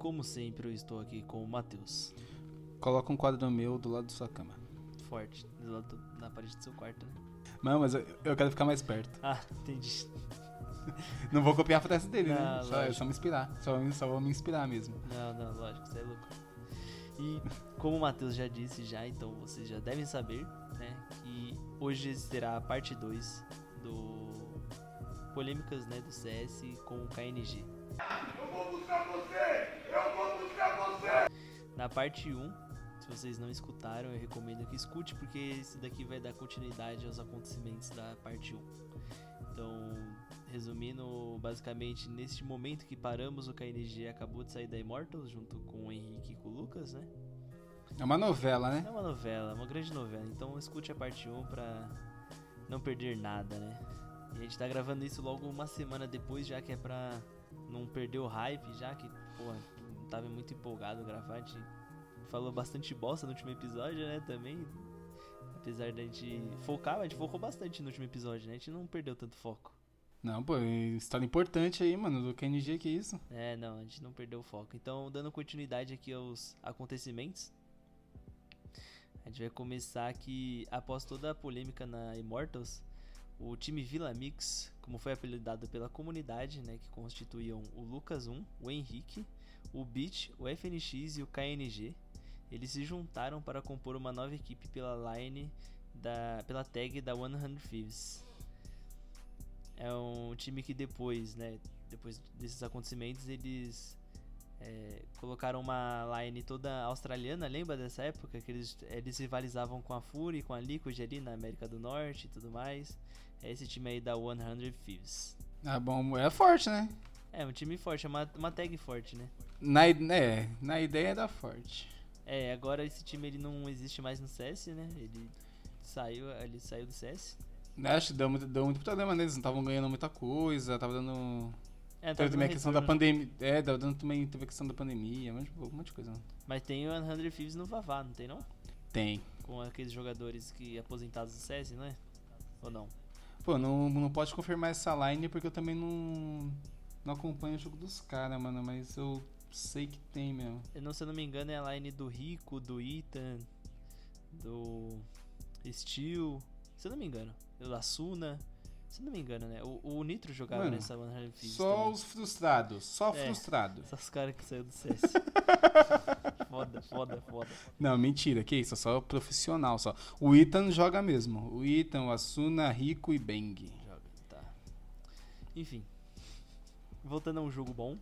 como sempre, eu estou aqui com o Matheus. Coloca um quadro meu do lado da sua cama. Forte, do lado na parede do seu quarto, né? Não, mas eu, eu quero ficar mais perto. Ah, entendi. Não vou copiar a frase dele, Não, né? Só, é só me inspirar. Só, só vou me inspirar mesmo. Não, não, lógico, você é louco. E como o Matheus já disse já, então vocês já devem saber, né, que hoje será a parte 2 do polêmicas, né, do CS com o KNG. Na parte 1, se vocês não escutaram, eu recomendo que escute porque esse daqui vai dar continuidade aos acontecimentos da parte 1. Então, resumindo, basicamente, neste momento que paramos, o KNG acabou de sair da Immortals junto com o Henrique e com o Lucas, né? É uma novela, né? É uma novela, uma grande novela. Então escute a parte 1 pra não perder nada, né? E a gente tá gravando isso logo uma semana depois, já que é pra não perder o hype, já que, porra, tava muito empolgado gravar. A gente falou bastante bosta no último episódio, né? Também. Apesar da gente focar, a gente focou bastante no último episódio, né? A gente não perdeu tanto foco. Não, pô, história importante aí, mano, do KNG, que isso? É, não, a gente não perdeu o foco. Então, dando continuidade aqui aos acontecimentos, a gente vai começar aqui, após toda a polêmica na Immortals, o time Villa Mix, como foi apelidado pela comunidade, né, que constituíam o Lucas 1, o Henrique, o Beat, o FNX e o KNG, eles se juntaram para compor uma nova equipe pela line da, pela tag da 100 Thieves. É um time que depois, né, depois desses acontecimentos, eles é, colocaram uma line toda australiana, lembra dessa época? Que eles, eles rivalizavam com a Fury, com a Liquid ali na América do Norte e tudo mais. É esse time aí da 100 Thieves. Ah, bom, é forte, né? É, um time forte, é uma, uma tag forte, né? Na, é, na ideia da forte. É, agora esse time ele não existe mais no CS, né? Ele saiu, ele saiu do CS. Acho que deu muito, deu muito problema neles, não estavam ganhando muita coisa, tava dando. É, Teve dando também a questão da retorno. pandemia. É, tava dando também teve a questão da pandemia, um monte, um monte de coisa. Mas tem o 100 Thieves no Vavá, não tem não? Tem. Com aqueles jogadores que aposentados do CS, não é? Ou não? Pô, não, não pode confirmar essa line porque eu também não. Não acompanho o jogo dos caras, mano, mas eu sei que tem mesmo. Eu não, se eu não me engano, é a line do Rico, do Ethan, do Steel. Se eu não me engano. Do Asuna. Se eu não me engano, né? O, o Nitro jogava Mano, nessa 100 Thieves Só também. os frustrados, só É. frustrados. Só os caras que saíram do CS. foda, foda, foda. Não, mentira, que isso, só profissional só. O Ethan joga mesmo. O Ethan, o Asuna, Rico e Bang. Joga, tá. Enfim. Voltando a um jogo bom.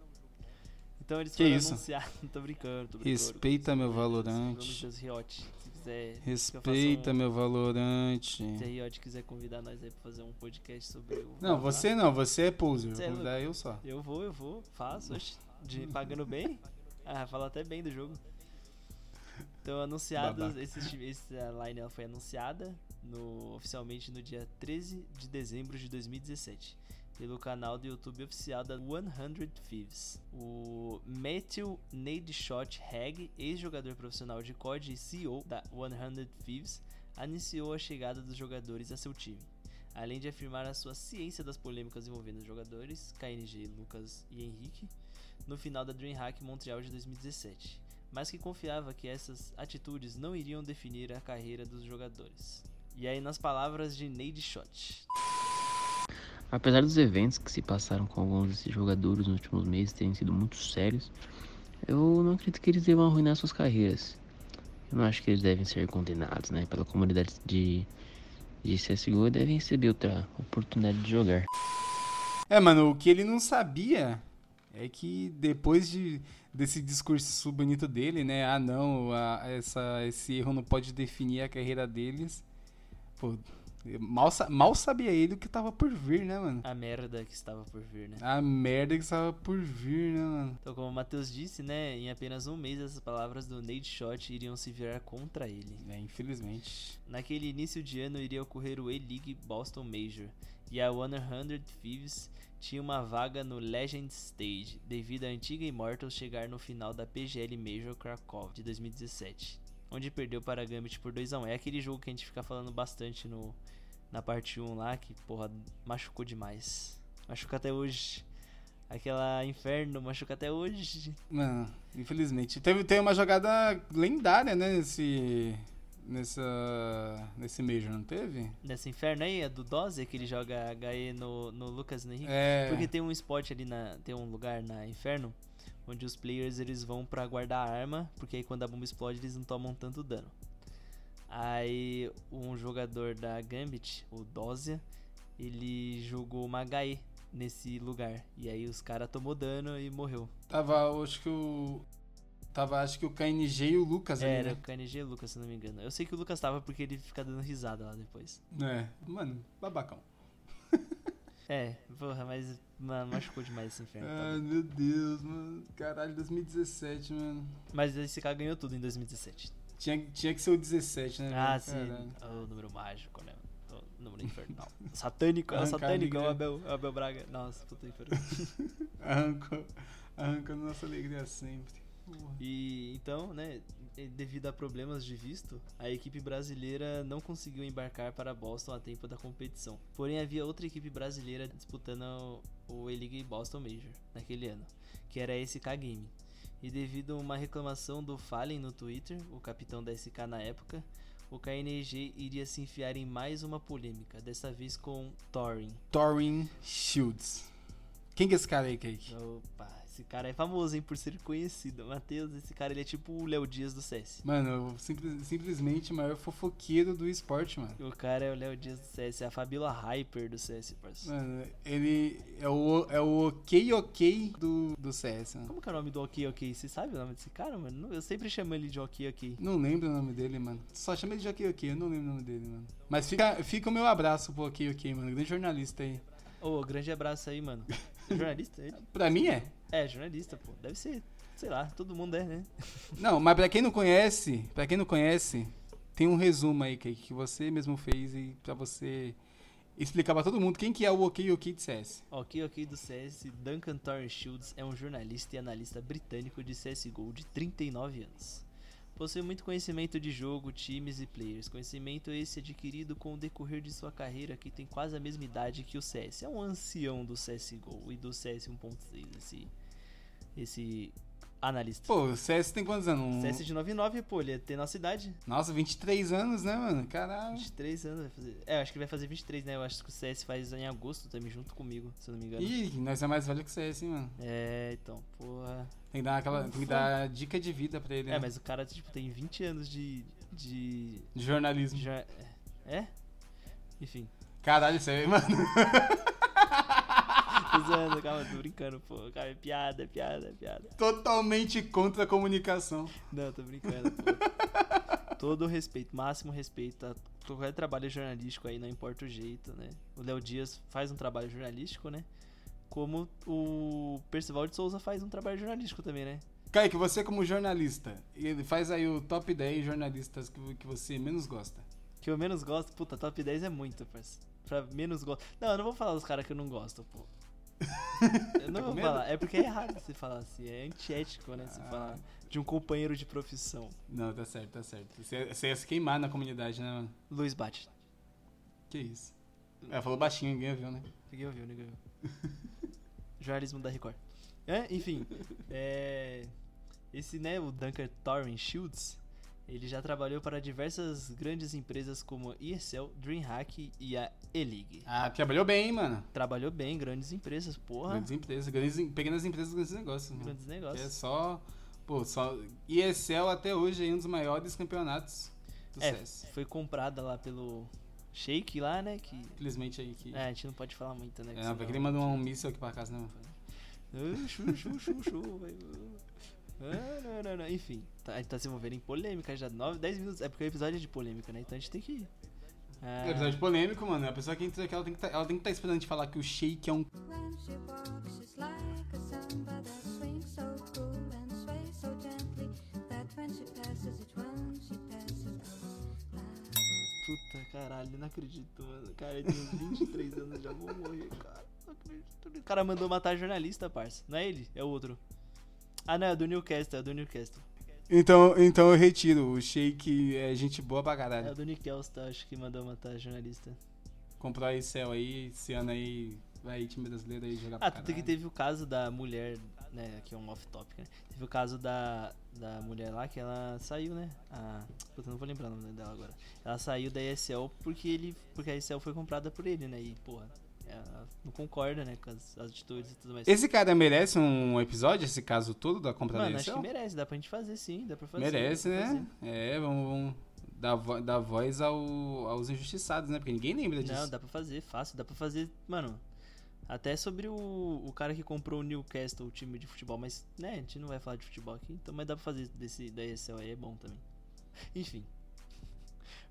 Então eles Que foram isso? anunciar. tô brincando, tô brincando. Respeita meu Vamos Valorant. das Riot. Se quiser. que eu faça Respeita um- meu Valorante. Se a Riot quiser convidar nós aí pra fazer um podcast sobre o. Não, você não, você é poser. Você é Vou convidar eu só. Eu vou, eu vou, faço, oxe, de, pagando bem. Ah, fala até bem do jogo. Então, anunciados, esse, essa line ela foi anunciada no, oficialmente no dia 13 de dezembro de 2017 pelo canal do YouTube oficial da 100 Thieves. O Matthew Nadeshot Hag, ex-jogador profissional de COD e CEO da 100 Thieves, anunciou a chegada dos jogadores a seu time. Além de afirmar a sua ciência das polêmicas envolvendo os jogadores, KNG, Lucas e Henrique, no final da DreamHack Montreal de 2017, mas que confiava que essas atitudes não iriam definir a carreira dos jogadores. E aí, nas palavras de Nade Shot. Apesar dos eventos que se passaram com alguns desses jogadores nos últimos meses terem sido muito sérios, eu não acredito que eles devam arruinar suas carreiras. Eu não acho que eles devem ser condenados, né? Pela comunidade de, de CSGO devem receber outra oportunidade de jogar. É, mano, o que ele não sabia é que depois de, desse discurso bonito dele, né? Ah, não, a- essa, esse erro não pode definir a carreira deles. Pô, mal, mal sabia ele o que tava por vir, né, mano? A merda que estava por vir, né? A merda que estava por vir, né, mano? Então, como o Matheus disse, né, em apenas um mês essas palavras do Nade Shot iriam se virar contra ele. É, infelizmente. Naquele início de ano iria ocorrer o E-League Boston Major e a 100 Thieves tinha uma vaga no Legend Stage devido à antiga Immortals chegar no final da PGL Major Krakow de 2017, onde perdeu para a Gambit por 2 a 1. É aquele jogo que a gente fica falando bastante no na parte 1 lá que, porra, machucou demais. Machuca até hoje. Aquela Inferno machuca até hoje. Mano, infelizmente. Teve, teve uma jogada lendária, né? Nesse. Nessa. Nesse Major, não teve? Nessa Inferno aí, a do Dose, que ele joga HE no, no Lucas Henrique. É. Porque tem um spot ali na. Tem um lugar na Inferno onde os players eles vão pra guardar a arma, porque aí quando a bomba explode eles não tomam tanto dano. Aí um jogador da Gambit, o Dozia, ele jogou uma HE nesse lugar. E aí os caras tomou dano e morreu. Tava, acho que o. Tava, acho que o KNG e o Lucas ali, Era né? o KNG e o Lucas, se não me engano. Eu sei que o Lucas tava porque ele fica dando risada lá depois. É, mano, babacão. É, porra, mas mano, machucou demais esse inferno. tá Ai, meu Deus, mano. Caralho, 2017, mano. Mas esse cara ganhou tudo em 2017. Tinha, tinha que ser o 17, né? Ah, sim. Caralho. O número mágico, né? O número infernal. Satânico, é satânico, é o. Abel, é o Abel Braga. Nossa, puta inferno. Arrancou, arrancou nossa alegria sempre. E então, né, devido a problemas de visto, a equipe brasileira não conseguiu embarcar para Boston a tempo da competição. Porém, havia outra equipe brasileira disputando o E-League Boston Major naquele ano, que era a SK Game. E devido a uma reclamação do Fallen no Twitter, o capitão da SK na época, o KNG iria se enfiar em mais uma polêmica, dessa vez com Thorin. Thorin Shields. Quem que é esse cara aí, Cake? Opa, esse cara é famoso, hein, por ser conhecido. Matheus, esse cara ele é tipo o Léo Dias do CS. Mano, simples- simplesmente o maior fofoqueiro do esporte, mano. O cara é o Léo Dias do CS, é a Fabiola Hyper do CS, parceiro. Mano, ele é o, é o ok ok do, do CS, mano. Como que é o nome do Ok Ok? Você sabe o nome desse cara, mano? Eu sempre chamo ele de Ok Ok. Não lembro o nome dele, mano. Só chama ele de ok ok, eu não lembro o nome dele, mano. Mas fica, fica o meu abraço pro ok ok, mano. Grande jornalista aí. Ô, grande abraço aí, mano. Jornalista ele? Pra mim é. É, jornalista, pô. Deve ser, sei lá, todo mundo é, né? Não, mas pra quem não conhece, pra quem não conhece, tem um resumo aí que, que você mesmo fez e pra você explicar pra todo mundo quem que é o OK OK de CS. Ok Ok do CS, Duncan Torrance Shields é um jornalista e analista britânico de CSGO de 39 anos. Possui muito conhecimento de jogo, times e players. Conhecimento esse adquirido com o decorrer de sua carreira, que tem quase a mesma idade que o CS. É um ancião do CSGO e do CS 1.6, esse, esse analista. Pô, o CS tem quantos anos? Um- CS de 99, pô, ele ia ter nossa idade. Nossa, 23 anos, né, mano? Caralho. 23 anos vai fazer. É, eu acho que ele vai fazer 23, né? Eu acho que o CS faz em agosto também, junto comigo, se eu não me engano. Ih, nós é mais velho que o CS, hein, mano. É, então, porra. Tem que dar aquela, tem que dar dica de vida pra ele, É, né? mas o cara, tipo, tem 20 anos de. de. De jornalismo. Já. É? Enfim. Caralho, isso aí, mano. Calma, tô brincando, pô. Cara, é piada, é piada, é piada. Totalmente contra a comunicação. Não, tô brincando, pô. Todo respeito, máximo respeito a qualquer trabalho jornalístico aí, não importa o jeito, né? O Léo Dias faz um trabalho jornalístico, né? Como o Percival de Souza faz um trabalho jornalístico também, né? Kaique, você como jornalista, ele faz aí o top 10 jornalistas que, que você menos gosta. Que eu menos gosto, puta, top 10 é muito, parceiro. Pra menos gosto. Não, eu não vou falar dos caras que eu não gosto, pô. Eu não Tá vou falar. É porque é errado você falar assim. É antiético, né? Você Ah. falar de um companheiro de profissão. Não, tá certo, tá certo. Você, você ia se queimar na comunidade, né, mano? Luiz Bate. Que isso. Ela falou baixinho, ninguém viu, né? Ninguém ouviu, ninguém ouviu. Jornalismo da Record. É, enfim. É, esse, né, o Duncan Torrance Shields, ele já trabalhou para diversas grandes empresas como a ESL, DreamHack e a E-League. Ah, trabalhou bem, hein, mano. Trabalhou bem, em grandes empresas, porra. Grandes empresas, grandes, pequenas empresas, grandes negócios. Mano. Grandes Que negócios. É só. Pô, só. ESL até hoje é um dos maiores campeonatos do É, CS. foi comprada lá pelo Shake lá, né? Que. Infelizmente aí que. É, a gente não pode falar muito, né? É, que não, porque senão- ele mandou um míssil aqui pra casa, né, mano? Chu, chu, chu, chu, velho. Ah, não, não, não. Enfim, tá, a gente tá se envolvendo em polêmica já. 9, 10 minutos. É porque o episódio é de polêmica, né? Então a gente tem que ir. Ah, É episódio polêmico, mano. A pessoa que entra aqui, ela tem que tá, ela tem que estar esperando a gente falar que o Shake é um. Puta caralho, não acredito, mano. Cara, eu tenho 23 anos, já vou morrer, cara. Não acredito. O cara mandou matar jornalista, parça. Não é ele, é o outro. Ah, não, é do Newcastle, é do Newcastle. Então, então eu retiro. O Shake é gente boa pra É caralho. o do Newcastle, acho que mandou matar jornalista. Comprou a Excel aí, esse ano aí. Vai time brasileiro aí jogar Ah, pra tanto que caralho. teve o caso da mulher, né? Aqui é um off-topic, né? Teve o caso da, da mulher lá que ela saiu, né? A, puta, não vou lembrar o nome dela agora. Ela saiu da ESL porque ele. Porque a ESL foi comprada por ele, né? E, porra, não concorda, né? Com as, as atitudes e tudo mais. Esse cara merece um episódio, esse caso todo da compra Mano, acho que merece, dá pra gente fazer sim, dá pra fazer. Merece, pra né? É, vamos, vamos dar, vo- dar voz ao- aos injustiçados, né? Porque ninguém lembra fazer. disso. Não, dá pra fazer, fácil, dá pra fazer, mano. Até sobre o, o cara que comprou o Newcastle, o time de futebol, mas, né, a gente não vai falar de futebol aqui, então, mas dá pra fazer desse da ESL aí, é bom também. Enfim.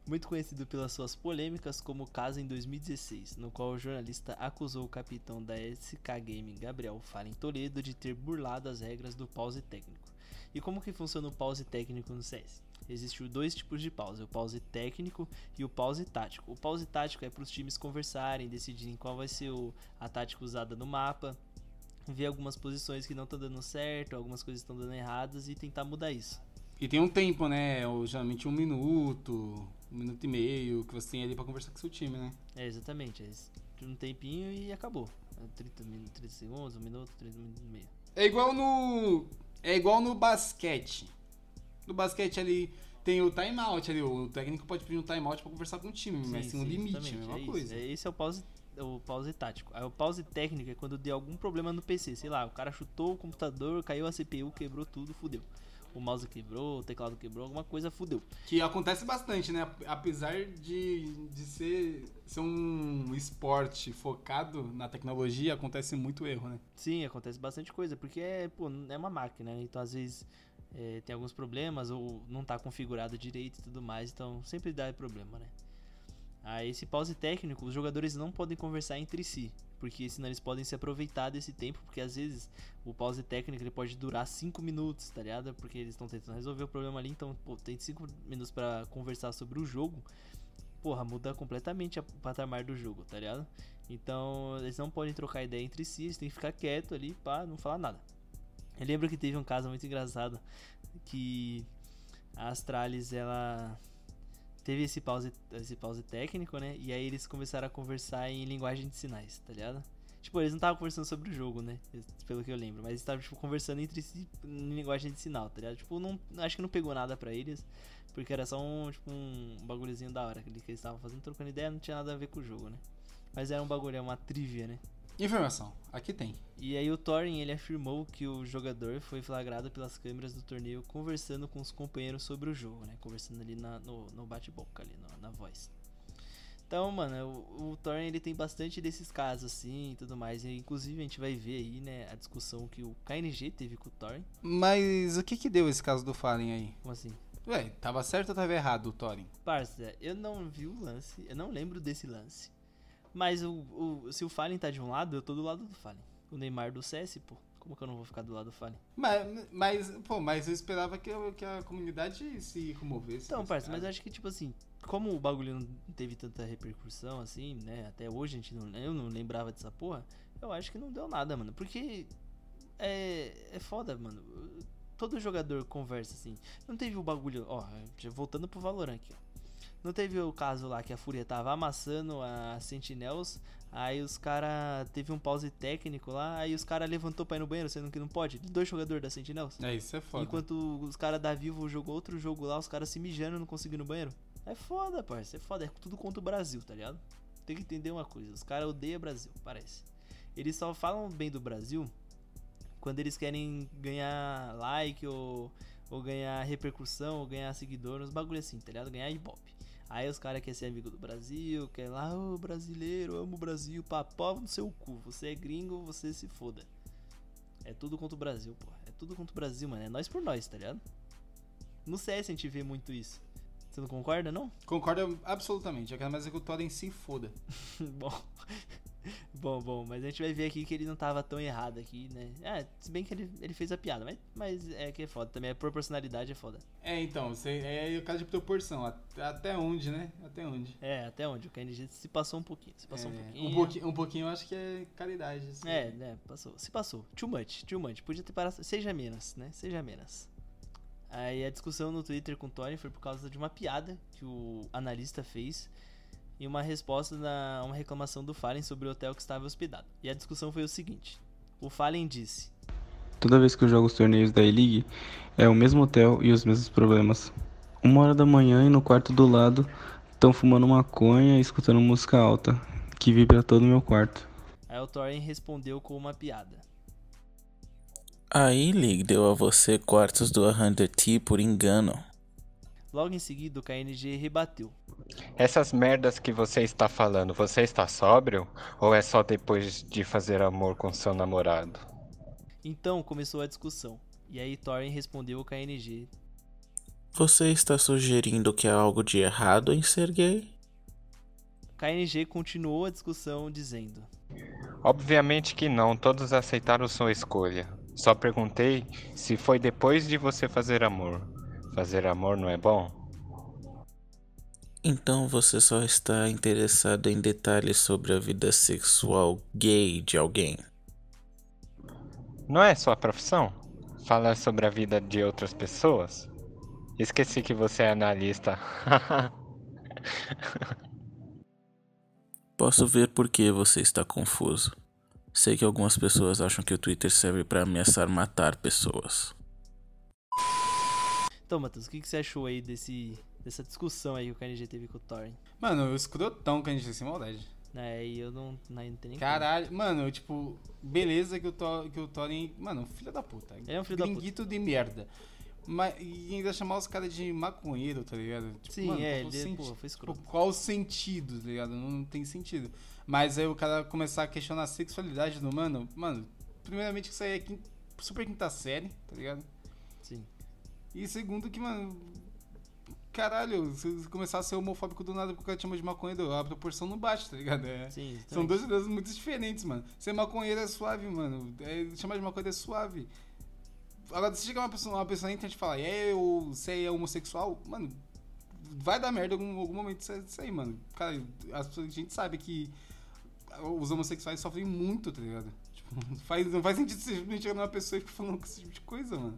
Muito conhecido pelas suas polêmicas, como o caso em 2016, no qual o jornalista acusou o capitão da SK Gaming, Gabriel Fallen Toledo, de ter burlado as regras do pause técnico. E como que funciona o pause técnico no CS? Existem dois tipos de pause, o pause técnico e o pause tático. O pause tático é para os times conversarem, decidirem qual vai ser a tática usada no mapa, ver algumas posições que não estão dando certo, algumas coisas estão dando erradas e tentar mudar isso. E tem um tempo, né? Geralmente um minuto, um minuto e meio que você tem ali pra conversar com seu time, né? É, exatamente. É isso. um tempinho e acabou. É 30, min- 30 segundos, um minuto, 30 minutos e meio. É igual no. É igual no basquete. No basquete ali tem o timeout ali. O técnico pode pedir um timeout pra conversar com o time, mas Sim, tem um limite, é a mesma é isso. coisa. É, esse é o pause, o pause tático. Aí o pause técnico é quando deu algum problema no PC. Sei lá, o cara chutou o computador, caiu a CPU, quebrou tudo, fudeu. O mouse quebrou, o teclado quebrou, alguma coisa fudeu. Que acontece bastante, né? Apesar de, de ser, ser um esporte focado na tecnologia, acontece muito erro, né? Sim, acontece bastante coisa, porque é, pô, é uma máquina, né? Então às vezes é, tem alguns problemas ou não tá configurado direito e tudo mais, então sempre dá problema, né? Aí esse pause técnico, os jogadores não podem conversar entre si, porque senão eles podem se aproveitar desse tempo, porque às vezes o pause técnico ele pode durar 5 minutos, tá ligado? Porque eles estão tentando resolver o problema ali, então, pô, tem 5 minutos pra conversar sobre o jogo. Porra, muda completamente o patamar do jogo, tá ligado? Então, eles não podem trocar ideia entre si, eles têm que ficar quieto ali pra não falar nada. Eu lembro que teve um caso muito engraçado que a Astralis ela teve esse pause, esse pause técnico, né? E aí eles começaram a conversar em linguagem de sinais, tá ligado? Tipo, eles não estavam conversando sobre o jogo, né? Pelo que eu lembro, mas estavam tipo, conversando entre si em linguagem de sinal, tá ligado? Tipo, não, acho que não pegou nada pra eles, porque era só um, tipo, um bagulhozinho da hora que eles estavam fazendo, trocando ideia, não tinha nada a ver com o jogo, né? Mas era um bagulho, uma trivia, né? Informação, aqui tem. E aí o Thorin ele afirmou que o jogador foi flagrado pelas câmeras do torneio conversando com os companheiros sobre o jogo, né? Conversando ali na- no, no bate-boca ali, na, na voz. Então, mano, o, o Thorin ele tem bastante desses casos assim e tudo mais. E, inclusive a gente vai ver aí, né, a discussão que o KNG teve com o Thorin. Mas o que que deu esse caso do Fallen aí? Como assim? Ué, tava certo ou tava errado o Thorin? Parça, eu não vi o lance, eu não lembro desse lance. Mas o, o- se o Fallen tá de um lado, eu tô do lado do Fallen. O Neymar do CS, pô. Como que eu não vou ficar do lado do Fallen? Mas, mas, pô, mas eu esperava que, eu- que a comunidade se comovesse. Então, parça, mas eu acho que, tipo assim, como o bagulho não teve tanta repercussão, assim, né? Até hoje a gente não, eu não lembrava dessa porra. Eu acho que não deu nada, mano. Porque é, é foda, mano. Todo jogador conversa assim. Não teve o bagulho, ó, voltando pro Valorant aqui, ó. Não teve o caso lá que a Fúria tava amassando a Sentinels, aí os cara teve um pause técnico lá, aí os cara levantou pra ir no banheiro, sendo que não pode. Dois jogadores da Sentinels. É, isso é foda. Enquanto os caras da Vivo jogou outro jogo lá, os caras se mijando e não conseguindo no banheiro. É foda, parça. É foda. É tudo contra o Brasil, tá ligado? Tem que entender uma coisa. Os caras odeiam o Brasil, parece. Eles só falam bem do Brasil quando eles querem ganhar like ou, ou ganhar repercussão ou ganhar seguidor, uns bagulho assim, tá ligado? Ganhar ibope. Aí os caras querem ser amigo do Brasil, quer lá, ô brasileiro, amo o Brasil, papó no seu cu. Você é gringo, você se foda. É tudo contra o Brasil, pô. É tudo contra o Brasil, mano. É nós por nós, tá ligado? No CS a gente vê muito isso. Você não concorda, não? Concordo absolutamente. Mais é que o Thorin se foda. bom. bom, bom. Mas a gente vai ver aqui que ele não tava tão errado aqui, né? É, se bem que ele, ele fez a piada, mas, mas é que é foda. Também a proporcionalidade é foda. É, então, você, é o caso de proporção. Até, onde, né? Até onde? É, até onde? O KNG se passou um pouquinho. Se passou um É, pouquinho. um, pouquinho, um pouquinho eu acho que é caridade. assim. É, né, passou. Se passou. Too much, too much. Podia ter parado. Seja menos, né? Seja menos. Aí a discussão no Twitter com o Tony foi por causa de uma piada que o analista fez. Em uma resposta a uma reclamação do Fallen sobre o hotel que estava hospedado. E a discussão foi o seguinte: o Fallen disse. Toda vez que eu jogo os torneios da E-League, é o mesmo hotel e os mesmos problemas. Uma hora da manhã e no quarto do lado estão fumando maconha e escutando música alta, que vibra todo o meu quarto. Aí o Thorin respondeu com uma piada. A E-League deu a você quartos do 100T por engano. Logo em seguida, o KNG rebateu. Essas merdas que você está falando, você está sóbrio? Ou é só depois de fazer amor com seu namorado? Então começou a discussão. E aí Thorin respondeu ao KNG. Você está sugerindo que há algo de errado em ser gay? KNG continuou a discussão dizendo. Obviamente que não, todos aceitaram sua escolha. Só perguntei se foi depois de você fazer amor. Fazer amor não é bom? Então você só está interessado em detalhes sobre a vida sexual gay de alguém? Não é sua profissão? Falar sobre a vida de outras pessoas? Esqueci que você é analista. Posso ver por que você está confuso. Sei que algumas pessoas acham que o Twitter serve para ameaçar matar pessoas. Então, Matheus, o que, que você achou aí desse, dessa discussão aí que o KNG teve com o Thorin? Mano, o escrotão fez sem maldade. É, e eu não, não, não tenho nem Caralho, mano, tipo, beleza que o, Thor, que o Thorin. Mano, filho da puta. Ele é um filho da puta. De merda. Mas, e ainda chamar os caras de maconheiro, tá ligado? Tipo, Sim, mano, é, ele senti- pô, foi escroto. Tipo, qual o sentido, tá ligado? Não, tem sentido. Mas aí o cara começar a questionar a sexualidade do mano, mano, primeiramente que isso aí é super quinta série, tá ligado? E segundo que, mano, caralho, se começar a ser homofóbico do nada porque o cara te chama de maconheiro, a proporção não bate, tá ligado? É, Sim, são dois ideias muito diferentes, mano. Ser maconheiro é suave, mano. É, chamar de maconheiro é suave. Agora, se chegar uma pessoa, uma pessoa na internet e falar, é, eu, você é homossexual, mano, vai dar merda em algum, algum momento isso, isso aí, mano. Cara, a gente sabe que os homossexuais sofrem muito, tá ligado? Tipo, não faz, não faz sentido você chegar numa pessoa e ficar falando com esse tipo de coisa, mano.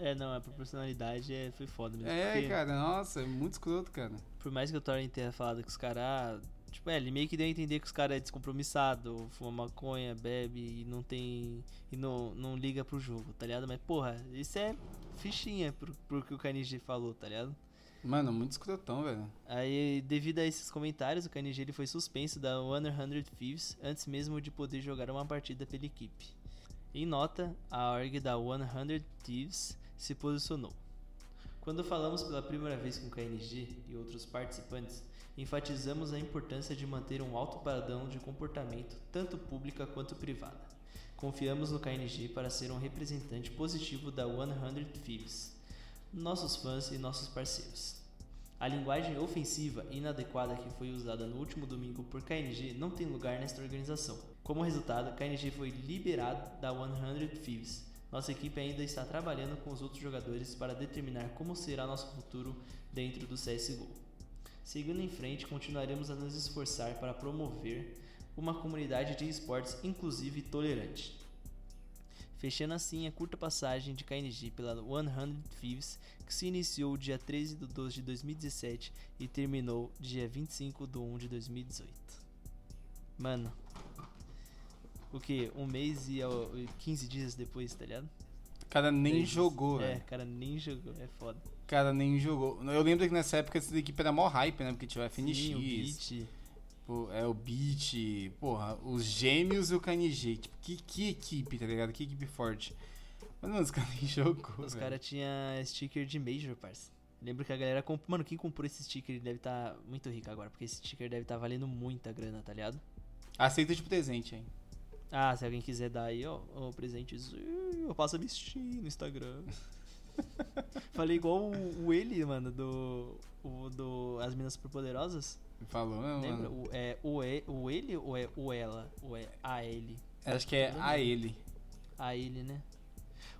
É, não, a proporcionalidade é, foi foda mesmo. É, cara, nossa, é muito escroto, cara. Por mais que o Thorin tenha falado que os caras. Tipo, é, ele meio que deu a entender que os caras é descompromissado, fuma maconha, bebe e não tem. e não, não liga pro jogo, tá ligado? Mas, porra, isso é fichinha pro, pro que o KNG falou, tá ligado? Mano, muito escrotão, velho. Aí, devido a esses comentários, o KNG ele foi suspenso da 100 Thieves antes mesmo de poder jogar uma partida pela equipe. Em nota, a org da 100 Thieves se posicionou. Quando falamos pela primeira vez com KNG e outros participantes, enfatizamos a importância de manter um alto padrão de comportamento, tanto pública quanto privada. Confiamos no KNG para ser um representante positivo da 100 Thieves, nossos fãs e nossos parceiros. A linguagem ofensiva e inadequada que foi usada no último domingo por KNG não tem lugar nesta organização. Como resultado, KNG foi liberado da 100 Thieves. Nossa equipe ainda está trabalhando com os outros jogadores para determinar como será nosso futuro dentro do CSGO. Seguindo em frente, continuaremos a nos esforçar para promover uma comunidade de esportes inclusiva e tolerante. Fechando assim a curta passagem de KNG pela 100 Thieves, que se iniciou dia 13 de 12 de 2017 e terminou dia 25 de 1 de 2018. Mano, o que? Um mês e ó, 15 dias depois, tá ligado? O cara nem Três- jogou, É, velho. cara, nem jogou, é foda. O cara nem jogou. Eu lembro que nessa época essa equipe era mó hype, né? Porque tinha o FNX, Sim, o beat. pô, é o Beat, porra, os gêmeos e o KNG. Tipo, que, que equipe, tá ligado? Que equipe forte. Mas, mano, os caras nem jogou, Os caras tinham sticker de Major, parça. Lembro que a galera comprou. Mano, quem comprou esse sticker deve estar muito rico agora, porque esse sticker deve estar valendo muita grana, tá ligado? Aceita de presente, hein? Ah, se alguém quiser dar aí, ó, ó presentezinho, eu passo a vestir no Instagram. Falei igual o, o ele, mano, do. O do As Minas Superpoderosas. Falou, né, Lembra? mano? O, é o, e, o ele ou é o ela? Ou é a ele? Acho que é a ele. A ele, né?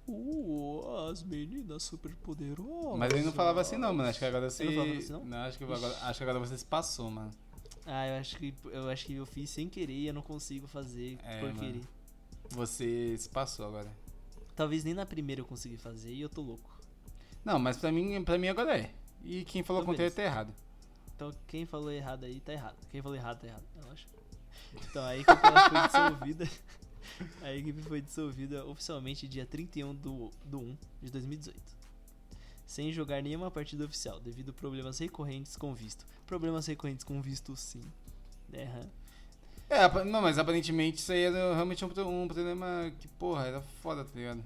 Uh, as meninas superpoderosas. Mas ele não falava assim, não, mano. Acho que agora você. Ele não falava assim, não? acho que agora, acho que agora você se passou, mano. Ah, eu acho que eu acho que eu fiz sem querer e eu não consigo fazer É, por querer. Você se passou agora. Talvez nem na primeira eu consegui fazer e eu tô louco. Não, mas pra mim, pra mim agora é. E quem falou Então, o contrário tá errado. Então quem falou errado aí tá errado. Quem falou errado tá errado. É lógico. Então a equipe foi dissolvida. A equipe foi dissolvida oficialmente dia 31 do, do 1 de 2018. Sem jogar nenhuma partida oficial, devido a problemas recorrentes com visto. Problemas recorrentes com visto, sim. É, hã. É, apa- não, mas aparentemente isso aí era realmente um, um problema que, porra, era foda, tá ligado?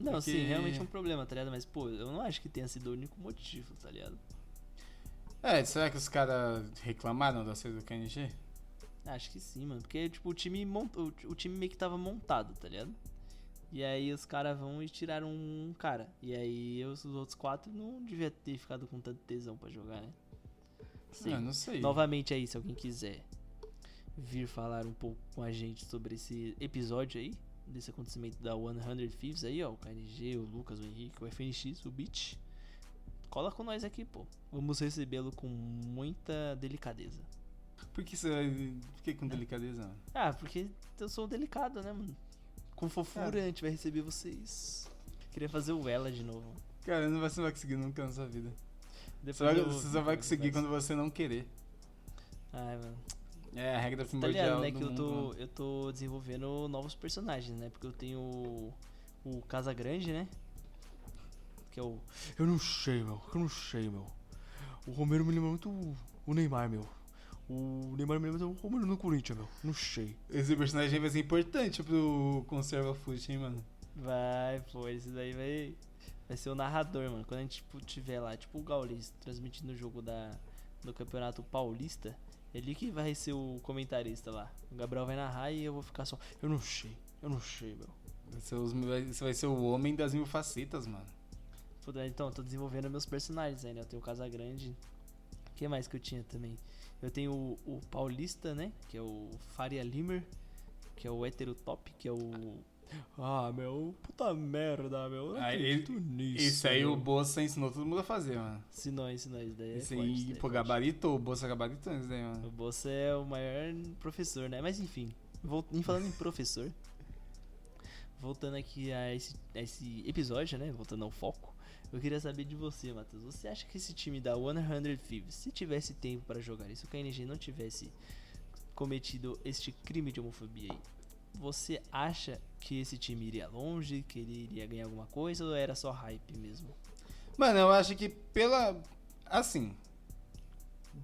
Não, Porque- sim, realmente é um problema, tá ligado? Mas, pô, eu não acho que tenha sido o único motivo, tá ligado? É, será que os caras reclamaram da saída do KNG? Acho que sim, mano. Porque, tipo, o time, mont... o time meio que tava montado, tá ligado? E aí os caras vão e tiraram um cara. E aí os, os outros quatro não devia ter ficado com tanto tesão pra jogar, né? Sim. Ah, não sei. Novamente aí, se alguém quiser vir falar um pouco com a gente sobre esse episódio aí, desse acontecimento da 100 Thieves aí, ó, o KNG, o Lucas, o Henrique, o FNX, o Beat, cola com nós aqui, pô. Vamos recebê-lo com muita delicadeza. Por que você vai. Por que com delicadeza, mano? Ah, porque eu sou delicado, né, mano? Com fofura a gente vai receber vocês. Queria fazer o Ela de novo. Cara, não vai, você não vai conseguir nunca na sua vida. Você, vai- você só vai conseguir quando você não querer. Ai, mano. É a regra Tá primordial ligado, né? Que eu tô, eu tô desenvolvendo novos personagens, né? Porque eu tenho o, o Casa Grande, né? Que é o. Eu não sei, meu. Eu não sei, meu. O Romero me lembra muito o Neymar, meu. O Neymar me lembra o Romero no Corinthians, meu. Não sei. Esse personagem vai ser importante pro Conserva Foot, hein, mano? Vai, pô, esse daí vai. Vai ser o narrador, mano. Quando a gente tipo, tiver lá, tipo o Gaules, transmitindo o jogo da, do Campeonato Paulista, ele que vai ser o comentarista lá. O Gabriel vai narrar e eu vou ficar só. Eu não sei, eu não sei, meu. Os- vai- Você vai ser o homem das mil facetas, mano. Puta, Então, eu tô desenvolvendo meus personagens aí, né? Eu tenho o Casagrande. O que mais que eu tinha também? Eu tenho o, o Paulista, né? Que é o Faria Limer. Que é o hétero top, que é o. Ah, meu, puta merda, meu. Eu não Ah, acredito nisso. Esse aí meu. o Bolsa ensinou todo mundo a fazer, mano. Se nós, se nós, daí é Esse forte, aí, daí é pô, forte. gabaritou, o Bolsa gabaritou isso daí, O mano. Bolsa é o maior professor, né? Mas enfim, vol- em falando em professor, voltando aqui a esse, a esse episódio, né? Voltando ao foco, eu queria saber de você, Matheus. Você acha que esse time da 100 Thieves, se tivesse tempo pra jogar, e se o KNG não tivesse cometido este crime de homofobia aí, você acha que esse time iria longe, que ele iria ganhar alguma coisa ou era só hype mesmo? Mano, eu acho que pela. Assim.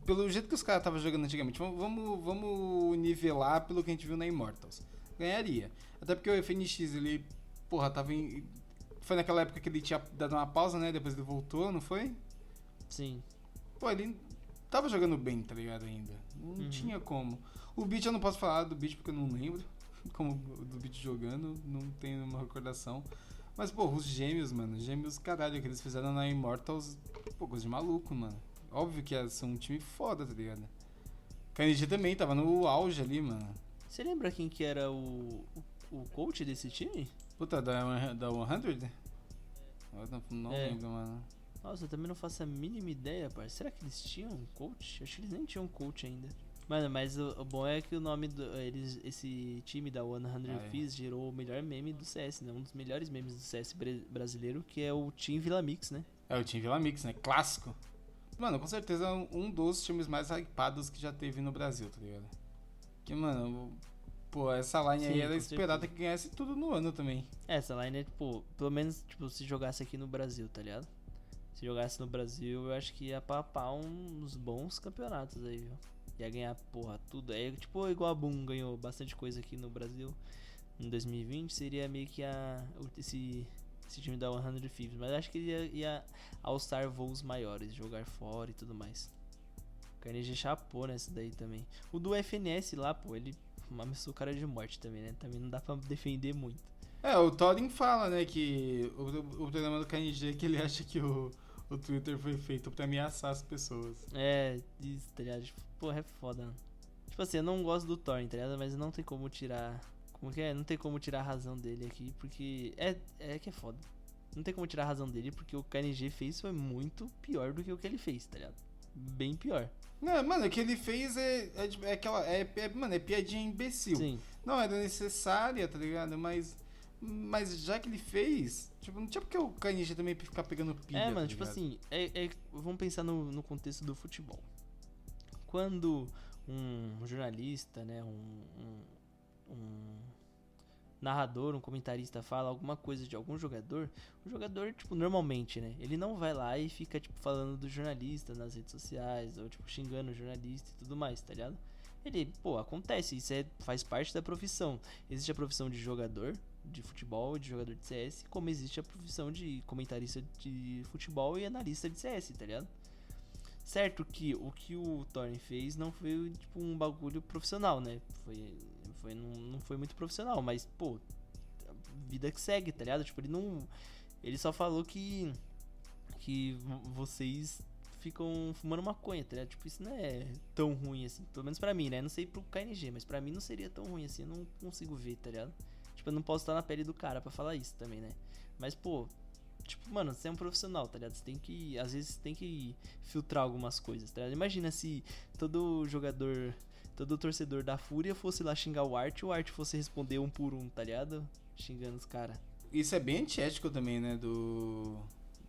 Pelo jeito que os caras estavam jogando antigamente, vamos, vamos nivelar pelo que a gente viu na Immortals. Ganharia. Até porque o FNX, ele. Porra, tava em. Foi naquela época que ele tinha dado uma pausa, né? Depois ele voltou, não foi? Sim. Pô, ele tava jogando bem, tá ligado? Ainda. Não Uhum. tinha como. O Beat eu não posso falar do Beat porque eu não lembro. Como do Beat jogando, não tenho uma recordação. Mas, pô, os gêmeos, mano. Gêmeos, caralho, que eles fizeram na Immortals. Pô, coisa de maluco, mano. Óbvio que ser um time foda, tá ligado? KNG também tava no auge ali, mano. Você lembra quem que era o, o coach desse time? Puta, da, da 100? Eu não, É. lembro, mano. Nossa, eu também não faço a mínima ideia, parça. Será que eles tinham um coach? Acho que eles nem tinham coach ainda. Mano, mas o, o bom é que o nome do. Eles, esse time da 100 Ah, é. Thieves gerou o melhor meme do CS, né? Um dos melhores memes do CS bra- brasileiro, que é o Team Vila Mix, né? É o time Vila Mix, né? Clássico. Mano, com certeza é um- um dos times mais hypados que já teve no Brasil, tá ligado? Que, mano, pô, essa line aí Sim, era esperada certeza. que ganhasse tudo no ano também. É, Essa line é, tipo, pelo menos, tipo, se jogasse aqui no Brasil, tá ligado? Se jogasse no Brasil, eu acho que ia papar uns bons campeonatos aí, viu? Ia ganhar, porra, tudo. É tipo igual a Boom ganhou bastante coisa aqui no Brasil em 2020, seria meio que a, esse, esse time da 100 Thieves. Mas acho que ele ia, ia alçar voos maiores, jogar fora e tudo mais. O KNG chapou nessa daí também. O do FNS lá, pô, ele amassou o cara de morte também, né? Também não dá pra defender muito. É, o Thorin fala, né, que o, o problema do KNG é que ele acha que o, o Twitter foi feito pra ameaçar as pessoas. É, isso, tá ligado? Tipo, porra, é foda. mano. Tipo assim, eu não gosto do Thor, tá ligado? Mas não tem como tirar. Como que é? Não tem como tirar a razão dele aqui, porque. É, é que é foda. Não tem como tirar a razão dele, porque o KNG fez foi muito pior do que o que ele fez, tá ligado? Bem pior. Não, mano, o que ele fez é, é, é aquela. É, é- mano, é piadinha imbecil. Sim. Não era necessária, tá ligado? Mas. Mas já que ele fez, tipo, não tinha porque o KNG também ficar pegando pilha. é, mano, tá tipo assim, é, é- vamos pensar no, no contexto do futebol. quando um jornalista, né, um, um, um narrador, um comentarista fala alguma coisa de algum jogador, o jogador, tipo, normalmente, né, ele não vai lá e fica, tipo, falando do jornalista nas redes sociais, ou, tipo, xingando o jornalista e tudo mais, tá ligado? Ele, pô, acontece, isso é, faz parte da profissão. Existe a profissão de jogador de futebol, de jogador de CS, como existe a profissão de comentarista de futebol e analista de CS, tá ligado? Certo que o que o Thorin fez não foi tipo um bagulho profissional, né? Foi, foi não, não foi muito profissional, mas pô, vida que segue, tá ligado? Tipo, ele não ele só falou que que vo- vocês ficam fumando maconha, tá ligado? Tipo, isso não é tão ruim assim, pelo menos pra mim, né? Não sei pro KNG, mas pra mim não seria tão ruim assim, eu não consigo ver, tá ligado? Tipo, eu não posso estar na pele do cara pra falar isso também, né? Mas, pô, tipo, mano, você é um profissional, tá ligado? Você tem que, às vezes, tem que filtrar algumas coisas, tá ligado? Imagina se todo jogador, todo torcedor da Fúria fosse lá xingar o Art e o Art fosse responder um por um, tá ligado? Xingando os caras. Isso é bem antiético também, né? Do.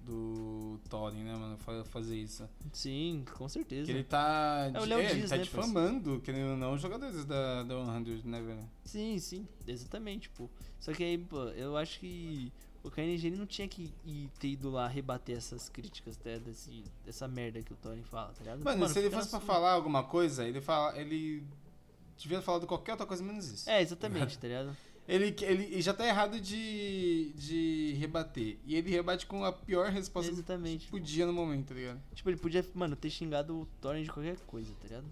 Do Thorin, né, mano? fa- Fazer isso. Sim, com certeza. Que ele tá. É o Léo ele Dias, tá né, difamando, querendo ou não, os jogadores da, da 100, né, velho? Sim, sim, exatamente, pô. Só que aí, pô, eu acho que o KNG ele não tinha que ir, ter ido lá rebater essas críticas, tá, desse, dessa merda que o Thorin fala, tá ligado? Mano, se ele fosse pra sua. falar alguma coisa, ele fala. Ele. Devia falar de qualquer outra coisa menos isso. É, exatamente, tá ligado? Ele, ele já tá errado de, de rebater. E ele rebate com a pior resposta Exatamente. que podia no momento, tá ligado? Tipo, ele podia, mano, ter xingado o Thorin de qualquer coisa, tá ligado?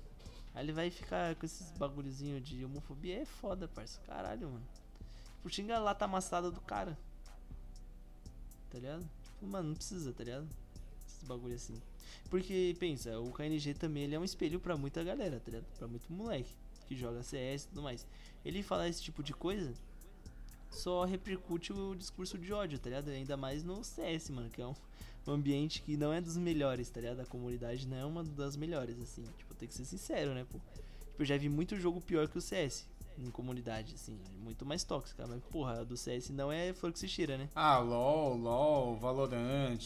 Aí ele vai ficar com esses bagulhozinho de homofobia, é foda, parça. Caralho, mano. Tipo, xinga a lata amassada do cara. Tá ligado? Tipo, mano, não precisa, tá ligado? Esses bagulho assim. Porque, pensa, o KNG também ele é um espelho pra muita galera, tá ligado? Pra muito moleque que joga CS e tudo mais. Ele falar esse tipo de coisa só repercute o discurso de ódio, tá ligado? Ainda mais no CS, mano, que é um ambiente que não é dos melhores, tá ligado? A comunidade não é uma das melhores, assim. Tipo, tem que ser sincero, né, pô? Tipo, eu já vi muito jogo pior que o CS em comunidade, assim, muito mais tóxica. Mas, porra, a do CS não é flor que se cheira, né? Ah, LOL, LOL, Valorant.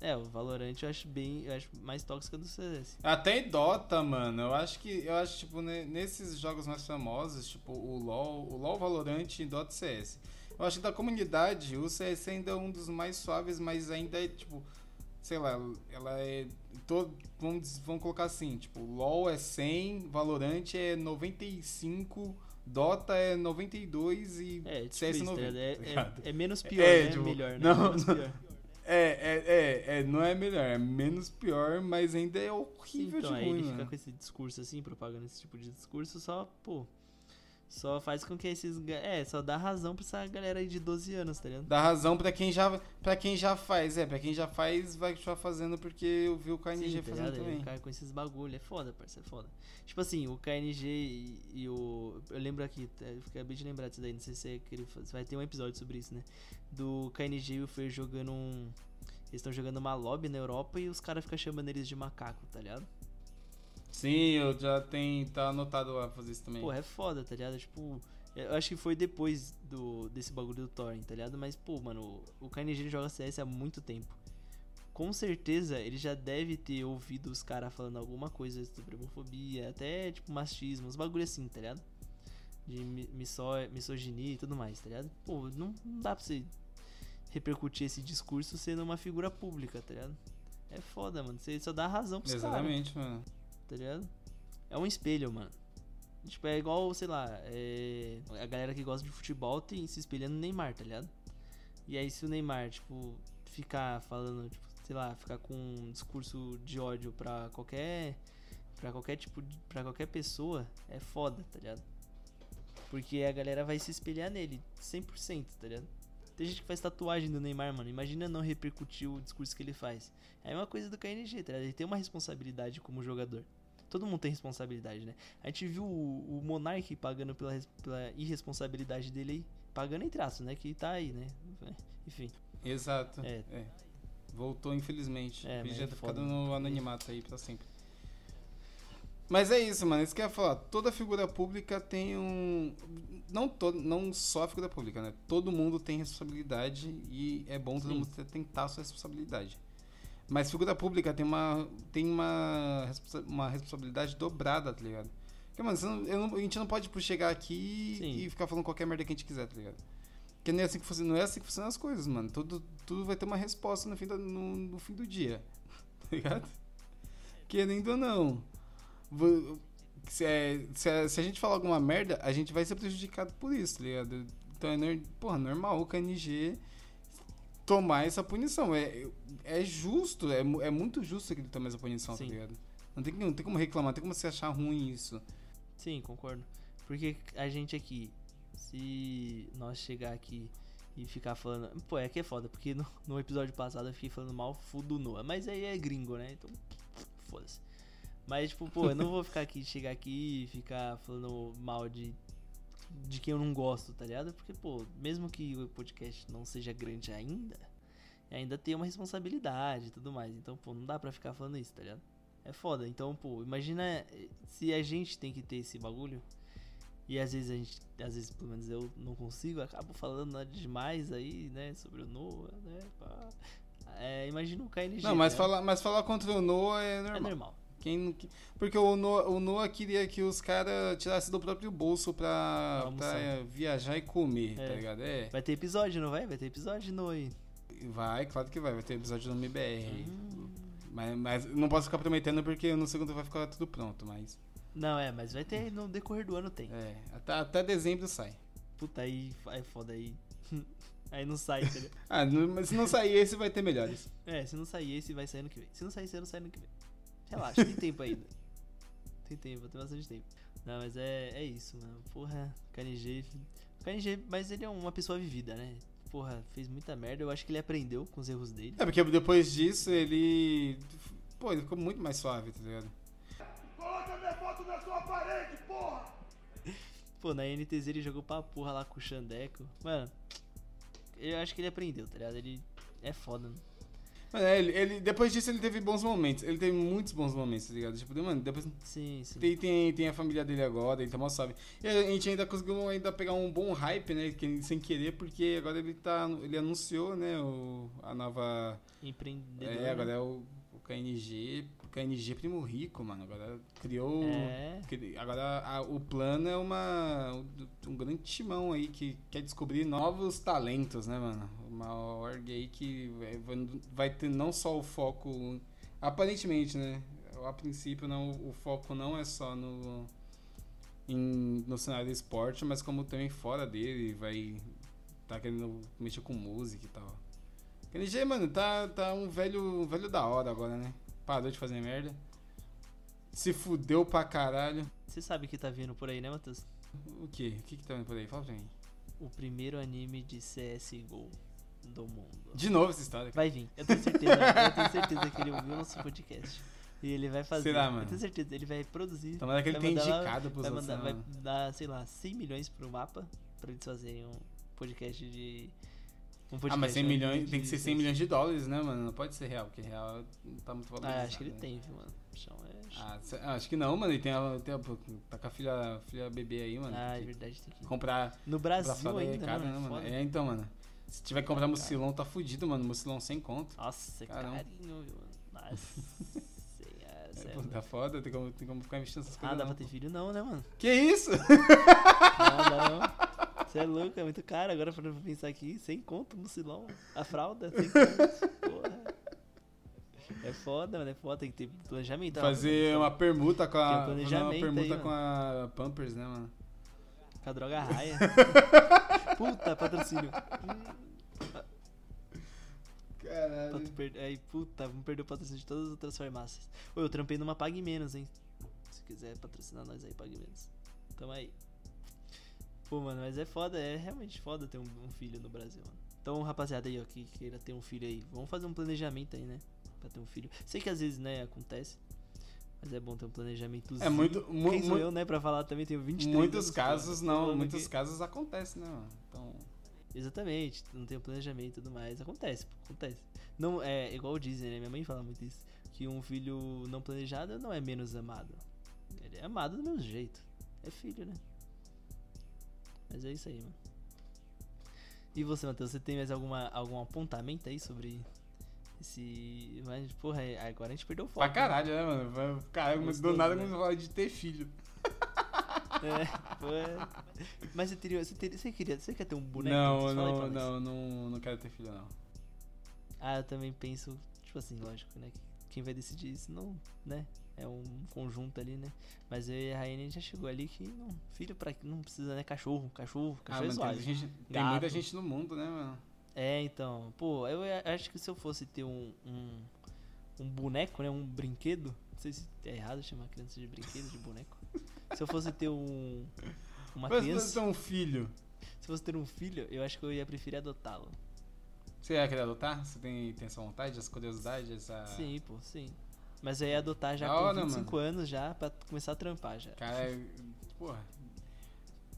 É, o Valorant eu acho bem. Eu acho mais tóxica do CS. Até em Dota, mano. Eu acho que. Eu acho, tipo, ne- nesses jogos mais famosos, tipo, o LOL, o LOL Valorant e Dota CS. Eu acho que da comunidade, o CS ainda é um dos mais suaves, mas ainda é, tipo. Sei lá, ela é. Todo, vamos, vamos colocar assim, tipo, LOL é 100, Valorant é 95, Dota é 92 e É, CS isso, tá 90. ligado? É, tá ligado? é, é menos pior, É, né? tipo, melhor, né? não, menos não. pior. É, é, é, é, não é melhor, é menos pior, mas ainda é horrível então, de aí ruim, ele mano. fica com esse discurso assim, propagando esse tipo de discurso, só, pô. Só faz com que esses. É, só dá razão pra essa galera aí de 12 anos, tá ligado? Dá razão pra quem já para quem já faz, é, pra quem já faz vai continuar fazendo porque eu vi o KNG Sim, tá fazendo ligado? Ele também. ficar com esses bagulho, é foda, parceiro, é foda. Tipo assim, o KNG e, e o. Eu lembro aqui, tá, eu acabei de lembrar disso daí, não sei se é aquele, vai ter um episódio sobre isso, né? Do KNG e o Fer jogando um. Eles estão jogando uma lobby na Europa e os caras ficam chamando eles de macaco, tá ligado? Sim, eu já tenho, tá anotado lá fazer isso também. Pô, é foda, tá ligado? Tipo, eu acho que foi depois do, desse bagulho do Thorin, tá ligado? Mas, pô, mano, o KNG joga CS há muito tempo. Com certeza ele já deve ter ouvido os caras falando alguma coisa sobre homofobia, até tipo machismo, uns bagulho assim, tá ligado? De mi- miso- misoginia e tudo mais, tá ligado? Pô, não, não dá pra você repercutir esse discurso sendo uma figura pública, tá ligado? É foda, mano. Você só dá razão pros caras Exatamente, mano. Tá ligado? É um espelho, mano. Tipo, é igual, sei lá, é... a galera que gosta de futebol tem se espelhando no Neymar, tá ligado? E aí se o Neymar, tipo, ficar falando, tipo, sei lá, ficar com um discurso de ódio pra qualquer para qualquer tipo de, para qualquer pessoa, é foda, tá ligado? Porque a galera vai se espelhar nele 100%, tá ligado? Tem gente que faz tatuagem do Neymar, mano. Imagina não repercutir o discurso que ele faz. É uma coisa do KNG, tá ligado? Ele tem uma responsabilidade como jogador. Todo mundo tem responsabilidade, né? A gente viu o, o Monark pagando pela, pela irresponsabilidade dele aí. Pagando em traço, né? Que tá aí, né? Enfim. Exato. É. É. Voltou, infelizmente. É, é tá foda. ficando no anonimato aí pra sempre. Mas é isso, mano. Isso que eu ia falar. Toda figura pública tem um. Não, todo, não só a figura pública, né? Todo mundo tem responsabilidade e é bom todo Sim. mundo tentar a sua responsabilidade. Mas figura pública tem uma, tem uma, uma responsabilidade dobrada, tá ligado? Porque, mano, não- não- a gente não pode tipo, chegar aqui Sim. e ficar falando qualquer merda que a gente quiser, tá ligado? Porque não é assim que funciona, não é assim que funcionam as coisas, mano. Tudo, tudo vai ter uma resposta no fim, da- no, no fim do dia. Tá ligado? Querendo ou não. Se, é- se, é- se a gente falar alguma merda, a gente vai ser prejudicado por isso, tá ligado? Então é porra, normal o KNG tomar essa punição. É, é justo, é, é muito justo que ele tome essa punição, Sim. tá ligado? Não tem, não tem como reclamar, tem como você achar ruim isso. Sim, concordo. Porque a gente aqui, se nós chegar aqui e ficar falando. Pô, é que é foda, porque no, no episódio passado eu fiquei falando mal do Noah. Mas aí é gringo, né? Então, foda-se. Mas, tipo, pô, eu não vou ficar aqui, chegar aqui e ficar falando mal de, de quem eu não gosto, tá ligado? Porque, pô, mesmo que o podcast não seja grande ainda, ainda tem uma responsabilidade e tudo mais. Então, pô, não dá pra ficar falando isso, tá ligado? É foda. Então, pô, imagina eh, se a gente tem que ter esse bagulho. E às vezes a gente, às vezes pelo menos eu não consigo, acabo falando nada demais aí, né, sobre o Noah, né, pá. É, imagina o KNG. Não, mas né? falar, mas falar contra o Noah é É normal. Quem, porque o Noah, o Noah queria que os caras tirassem do próprio bolso pra, Pra eh, viajar e comer, É. tá ligado? É. Vai ter episódio, não vai? Vai ter episódio de Noah aí. Vai, claro que vai. Vai ter episódio no MBR. Hum. Mas, mas não posso ficar prometendo porque no segundo vai ficar tudo pronto, mas. Não, é, mas vai ter no decorrer do ano tem. É, até, até dezembro sai. Puta, aí é foda aí. aí não sai, entendeu? Ah, não- mas se não sair esse, vai ter melhores. É, se não sair esse, vai sair ano que vem. Se não sair esse ano, sai ano que vem. Relaxa, tem tempo ainda. Tem tempo, tem bastante tempo. Não, mas é, é isso, mano. Porra, KNG. KNG, mas ele é uma pessoa vivida, né? Porra, fez muita merda. Eu acho que ele aprendeu com os erros dele. É, porque depois disso ele. Pô, ele ficou muito mais suave, tá ligado? Pô, na NTZ ele jogou pra porra lá com o Xandeco. Mano, eu acho que ele aprendeu, tá ligado? Ele é foda, mano. É, ele, ele- depois disso ele teve bons momentos. Ele teve muitos bons momentos, tá ligado? Tipo, mano, depois Sim, sim. tem, tem, tem a família dele agora, ele tá mal suave. E a gente ainda conseguiu ainda pegar um bom hype, né? que- sem querer, porque agora ele tá. Ele anunciou, né? O, a nova. Empreendedor. É, agora né? é o, o KNG. KNG Primo Rico, mano. Agora criou. É. Agora a- o plano é uma. Um grande timão aí que quer descobrir novos talentos, né, mano? Uma org aí que vai- ter não só o foco. Aparentemente, né? A princípio não, o foco não é só no. em- no cenário do esporte, mas como também fora dele, vai tá querendo mexer com música e tal. KNG, mano, tá, tá um velho, um velho da hora agora, né? Parou de fazer merda. Se fudeu pra caralho. Você sabe que tá vindo por aí, né, Matheus? O quê? O que que tá vindo por aí? Fala pra mim. O primeiro anime de CSGO do mundo. De novo essa história. Vai vir. Eu tenho certeza. eu tenho certeza que ele ouviu nosso podcast. E ele vai fazer. Será, mano? Eu tenho certeza. Ele vai produzir. Tomara que ele tenha indicado pros vai, outros. mandar, né, vai mano? dar, sei lá, 100 milhões pro mapa pra eles fazerem um podcast de. Um podcast Ah, mas 100 né, milhões, tem que ser 100 milhões de dólares, né, mano? Não pode ser real, porque real não tá muito valorizado. Ah, acho que ele né? tem, viu, mano. Chão é. Ah, ah, acho que não, mano. Ele tem a, tem a- tá com a filha, filha bebê aí, mano. Ah, é verdade, tem que. comprar No Brasil fralda é ainda, caro, né, né, mano? É, então, mano. Se tiver que comprar mucilão, tá fudido, mano. Mucilão sem conto. Nossa, Caramba. carinho, viu, mano. Nossa É, sério. pô, tá foda, tem como, tem como ficar investindo essas Ah, coisas. dá não, pra ter filho não, né, mano? Que isso? Não, dá não. Você é louco, é muito caro. Agora pra pensar aqui, sem conto, mucilão. A fralda, sem conto. Porra. É foda, mano. É foda, tem que ter planejamento. Fazer uma permuta com Tem um a. Fazer uma permuta aí, com a Pampers, né, mano? Com a droga raia. Puta, patrocínio. Caralho. per- Aí, puta, vamos perder o patrocínio de todas as outras farmácias. Ô, eu trampei numa Pague Menos, hein? Se quiser patrocinar nós aí, Pague Menos. Tamo aí. Pô, mano, mas é foda, é realmente foda ter um, um filho no Brasil, mano. Então, rapaziada aí, ó, que queira ter um filho aí, vamos fazer um planejamento aí, né? Pra ter um filho. Sei que às vezes, né, acontece. Mas é bom ter um planejamento. É muito. mu- Quem sou eu, né, pra falar também, tenho 23 muitos anos, casos Tô não, muitos casos acontece, né, mano? Então. Exatamente, não tem planejamento e tudo mais. Acontece, pô, acontece. Não, é igual dizem, né? Minha mãe fala muito isso. Que um filho não planejado não é menos amado. Ele é amado do mesmo jeito. É filho, né? Mas é isso aí, mano. E você, Matheus, você tem mais alguma, algum apontamento aí sobre Esse. Mas, porra, é- agora a gente perdeu o foco. Pra né? caralho, né, mano? Vai- Caralho, mas do Gostoso, nada né? começou a falar de ter filho. É, pô, é. Mas você teria. Você, teria, você queria. Você quer ter um boneco? não, Fala não, nós. não, não, não quero ter filho, não. Ah, eu também penso, tipo assim, lógico, né? que Quem vai decidir isso não, né? É um conjunto ali, né? Mas eu e a Raine já chegou ali que não, filho pra não precisa, né? Cachorro, cachorro, Ah, cachorro suave. tem, gente, tem muita gente no mundo, né, mano? É, então, pô, eu acho que se eu fosse ter um, um, um boneco, né? Um brinquedo, não sei se é errado chamar criança de brinquedo, de boneco. Se eu fosse ter um. Uma Mas criança, você tem um filho. se fosse ter um filho, eu acho que eu ia preferir adotá-lo. Você ia querer adotar? Você tem, tem essa vontade, essa curiosidade, essa... Sim, pô, sim. Mas eu ia adotar já Da com hora, 25 anos já, pra começar a trampar já. Cara, é- porra.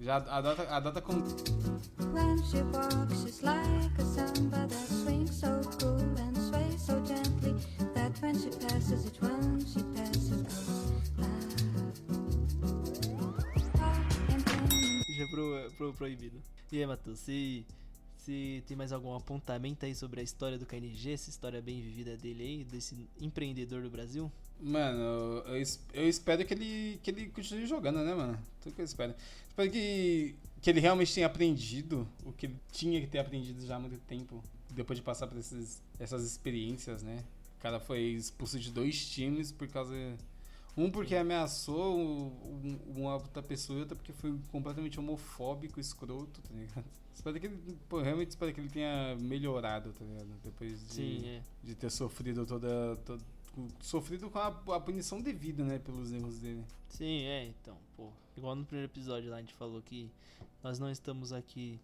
Já adota, adota com... When she walks, she's like a samba that swings so cool and sways so gently that when she passes each one she passes goes ah. Then Já pro, pro proibido. E aí, Matheus, se, se tem mais algum apontamento aí sobre a história do KNG, essa história bem vivida dele aí, desse empreendedor do Brasil? Mano, eu, eu espero que ele, que ele continue jogando, né, mano? Tudo que eu espero. Espero que, que ele realmente tenha aprendido o que ele tinha que ter aprendido já há muito tempo. Depois de passar por esses, essas experiências, né? O cara foi expulso de dois times por causa. Um porque ameaçou um- uma outra pessoa e outra porque foi completamente homofóbico, escroto, tá ligado? Espero que ele. Pô, realmente espero que ele tenha melhorado, tá ligado? Depois de Sim, é. de ter sofrido toda, to- com- sofrido com a, a punição devida, né, pelos erros dele. Sim, é, então, pô. Igual no primeiro episódio lá a gente falou que nós não estamos aqui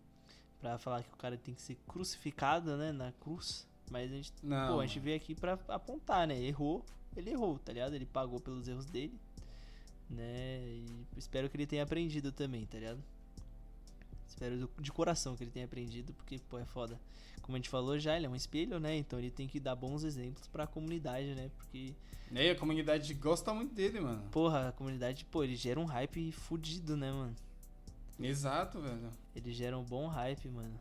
pra falar que o cara tem que ser crucificado, né, na cruz. Mas a gente, Não. pô, a gente veio aqui pra apontar, né? Errou, ele errou, tá ligado? Ele pagou pelos erros dele, né? E espero que ele tenha aprendido também, tá ligado? Espero de coração que ele tenha aprendido, porque, pô, é foda. Como a gente falou já, ele é um espelho, né? Então ele tem que dar bons exemplos pra comunidade, né? Porque E aí a comunidade gosta muito dele, mano. Porra, a comunidade, pô, ele gera um hype fudido, né, mano? Exato, velho. Ele gera um bom hype, mano.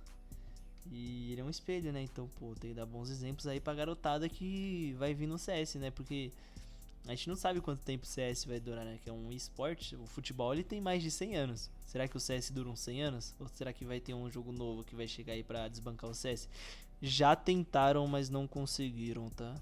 E ele é um espelho, né? Então, pô, tem que dar bons exemplos aí pra garotada que vai vir no CS, né? Porque a gente não sabe quanto tempo o CS vai durar, né? Que é um esporte. O futebol ele tem mais de 100 anos. Será que o CS dura uns 100 anos? Ou será que vai ter um jogo novo que vai chegar aí pra desbancar o CS? Já tentaram, mas não conseguiram, tá?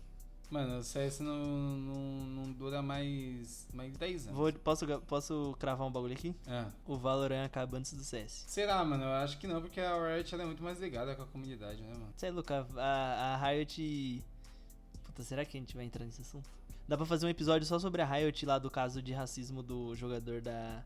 Mano, o CS não, não, não dura mais, mais 10 anos. Vou, posso, posso cravar um bagulho aqui? É. O Valorant acaba antes do CS. Será, mano? Eu acho que não, porque a Riot ela é muito mais ligada com a comunidade, né, mano? Sei, Luca, a, a Riot. Puta, será que a gente vai entrar nesse assunto? Dá pra fazer um episódio só sobre a Riot lá do caso de racismo do jogador da,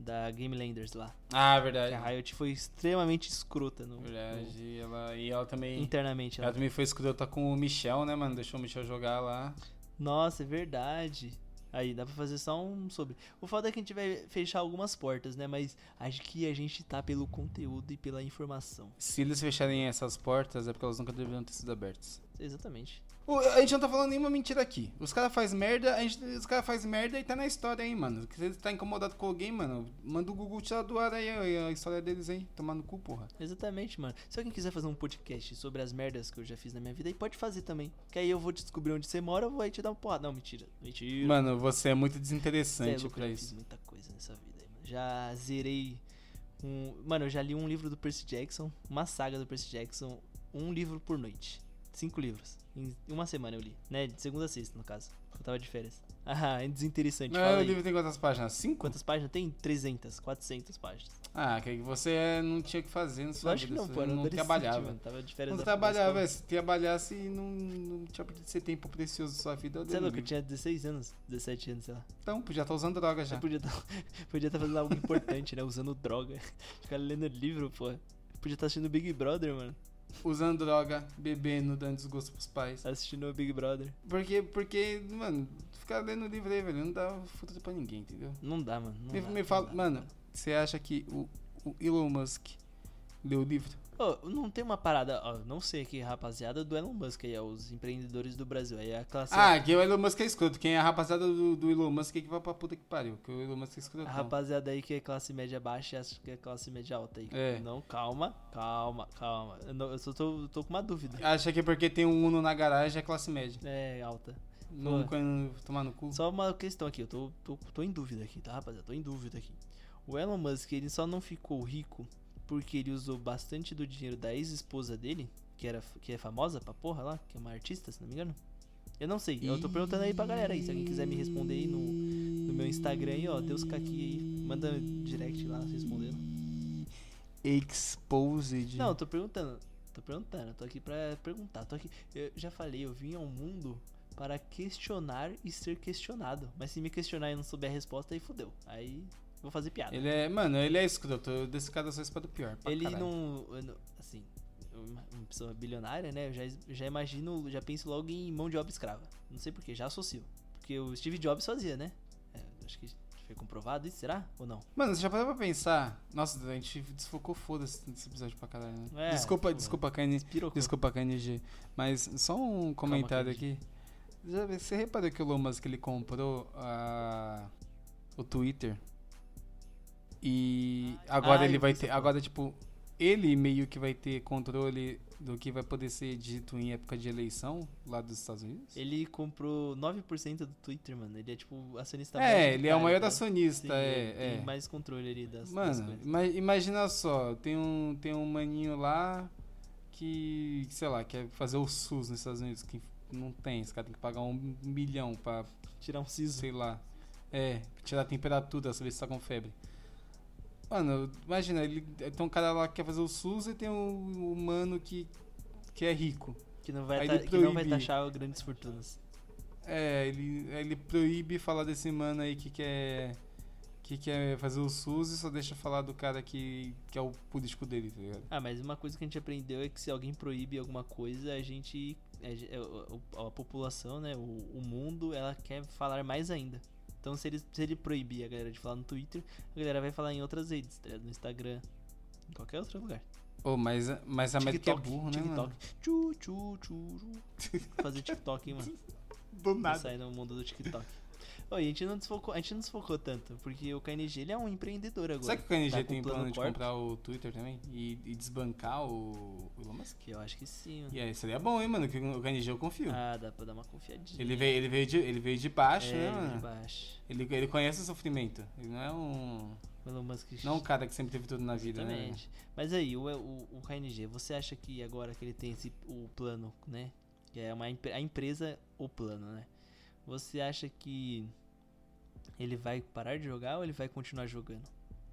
da Game Landers lá. Ah, verdade. a Riot foi extremamente escrota no, Verdade. no- E ela, e ela também. internamente. Ela Ela. também foi escrota com o Michel, né, mano? Deixou o Michel jogar lá. Nossa, é verdade. Aí, dá pra fazer só um sobre. O foda é que a gente vai fechar algumas portas, né? Mas acho que a gente tá pelo conteúdo e pela informação. Se eles fecharem essas portas, é porque elas nunca deveriam ter sido abertas. Exatamente. A gente não tá falando nenhuma mentira aqui. Os caras fazem merda, a gente, os caras fazem merda e tá na história aí, mano. Se você tá incomodado com alguém, mano, manda o Google tirar do ar aí a, história deles aí. Tomar no cu, porra. Exatamente, mano. Se alguém quiser fazer um podcast sobre as merdas que eu já fiz na minha vida, aí pode fazer também. Que aí eu vou descobrir onde você mora, eu vou aí te dar uma porrada. Não, mentira. Mentira. Mano, você é muito é desinteressante louco, pra eu fiz isso. muita coisa nessa vida aí, mano. Já zerei um. Mano, eu já li um livro do Percy Jackson, uma saga do Percy Jackson, um livro por noite. Cinco livros. Em uma semana eu li. Né? De segunda a sexta, no caso. Eu tava de férias. Ah, é desinteressante. Não, o livro tem quantas páginas? Cinco? Quantas páginas tem? 300, 400 páginas. Ah, que você não tinha o que fazer na sua Lógico que vida. não, pô. Não adolescente, trabalhava. Mano. Tava de férias Não trabalhava, escola. se trabalhasse e não, não tinha perdido ser tempo precioso da sua vida. eu Você é louco, eu tinha 16 anos, 17 anos, sei lá. Então, podia estar usando droga já. Eu podia estar podia tá fazendo algo importante, né? Usando droga. Ficar lendo livro, pô. Podia estar assistindo Big Brother, mano. Usando droga, bebendo, dando desgosto pros pais. Assistindo o Big Brother. Porque, porque, mano, ficar lendo livro aí, velho, não dá futuro pra ninguém, entendeu? Não dá, mano. Não Me, dá, me fala, dá. mano, você acha que o, o Elon Musk ler o livro. Ô, não tem uma parada, ó, não sei aqui, rapaziada, do Elon Musk aí, os empreendedores do Brasil. Aí a classe Ah, que o Elon Musk é escroto. Quem é a rapaziada do, do Elon Musk é que vai pra puta que pariu. Que o Elon Musk é escroto. A rapaziada aí que é classe média baixa e acha que é classe média alta aí. É. Não, calma, calma, calma. Eu, não- eu só tô, tô com uma dúvida. Acha que porque tem um Uno na garagem é classe média. É, alta. Não Pô. quando tomar no cu. Só uma questão aqui, eu tô, tô, tô em dúvida aqui, tá, rapaziada? Tô em dúvida aqui. O Elon Musk, ele só não ficou rico porque ele usou bastante do dinheiro da ex-esposa dele, que, era, que é famosa pra porra lá, que é uma artista, se não me engano. Eu não sei, eu tô perguntando aí pra galera aí, se alguém quiser me responder aí no, no meu Instagram aí, ó, Deus Kaki aí, manda direct lá respondendo. Exposed. Não, eu tô perguntando, tô perguntando, tô aqui pra perguntar, tô aqui, eu já falei, eu vim ao mundo para questionar e ser questionado, mas se me questionar e não souber a resposta, aí fodeu, aí vou fazer piada. Ele é. Mano, ele é escroto. Eu desse cara só espero o pior. Ele caralho. não, Assim, uma pessoa bilionária, né? Eu já, já imagino, já penso logo em mão de obra escrava. Não sei porquê, já associo. Porque o Steve Jobs fazia, né? É, acho que foi comprovado isso, será? Ou não? Mano, você já parou pra pensar? Nossa, a gente desfocou foda-se nesse episódio pra caralho, né? É, desculpa, pô. desculpa, KN. Pirocou. Desculpa, KNG. Mas só um comentário KNG. aqui. Já, você reparou que o Elon Musk ele comprou a, o Twitter? E agora ele vai ter. Agora, tipo, ele meio que vai ter controle do que vai poder ser dito em época de eleição lá dos Estados Unidos? Ele comprou 9% do Twitter, mano. Ele é tipo acionista É, ele é o maior acionista. acionista, é. Tem é. mais controle ali das, das Mano, coisas. ima- imagina só, tem um, tem um maninho lá que, sei lá, quer fazer o SUS nos Estados Unidos, que não tem, esse cara tem que pagar um milhão pra, Tirar um siso. sei lá, é, tirar a temperatura, saber se tá com febre. Mano, imagina, ele, tem um cara lá que quer fazer o SUS e tem um, um mano que, que é rico. Que não vai, ta- ele que não vai taxar grandes fortunas. É, ele, ele proíbe falar desse mano aí que quer, que quer fazer o SUS e só deixa falar do cara que, que é o político dele, tá ligado? Ah, mas uma coisa que a gente aprendeu é que se alguém proíbe alguma coisa, a gente. é- é- o- o- a população, né? O, o mundo, ela quer falar mais ainda. Então, se ele, se ele proibir a galera de falar no Twitter, a galera vai falar em outras redes, tá ligado? no Instagram, em qualquer outro lugar. Ô, mas, mas a América é burro, né, TikTok. Tchu, tchu, tchu, tchu. Fazer TikTok, hein, mano. Do Vou sair no mundo do TikTok. E a gente não desfocou, a gente não desfocou tanto, porque o KNG ele é um empreendedor agora. Será que o KNG Tá tem plano de comprar o Twitter também? E, e desbancar o, o Elon Musk? Que eu acho que sim, mano. E aí, seria bom, hein, mano? Que o KNG eu confio. Ah, dá pra dar uma confiadinha. Ele, veio, ele, veio de, ele veio de baixo, é, né, ele veio de mano? baixo. Ele, ele conhece o sofrimento. Ele não é um. O Elon Musk. Não é um cara que sempre teve tudo na vida, né? Exatamente. Mas aí, o, o, o KNG, você acha que agora que ele tem esse, o plano, né? Que é uma, a empresa, o plano, né? Você acha que ele vai parar de jogar ou ele vai continuar jogando?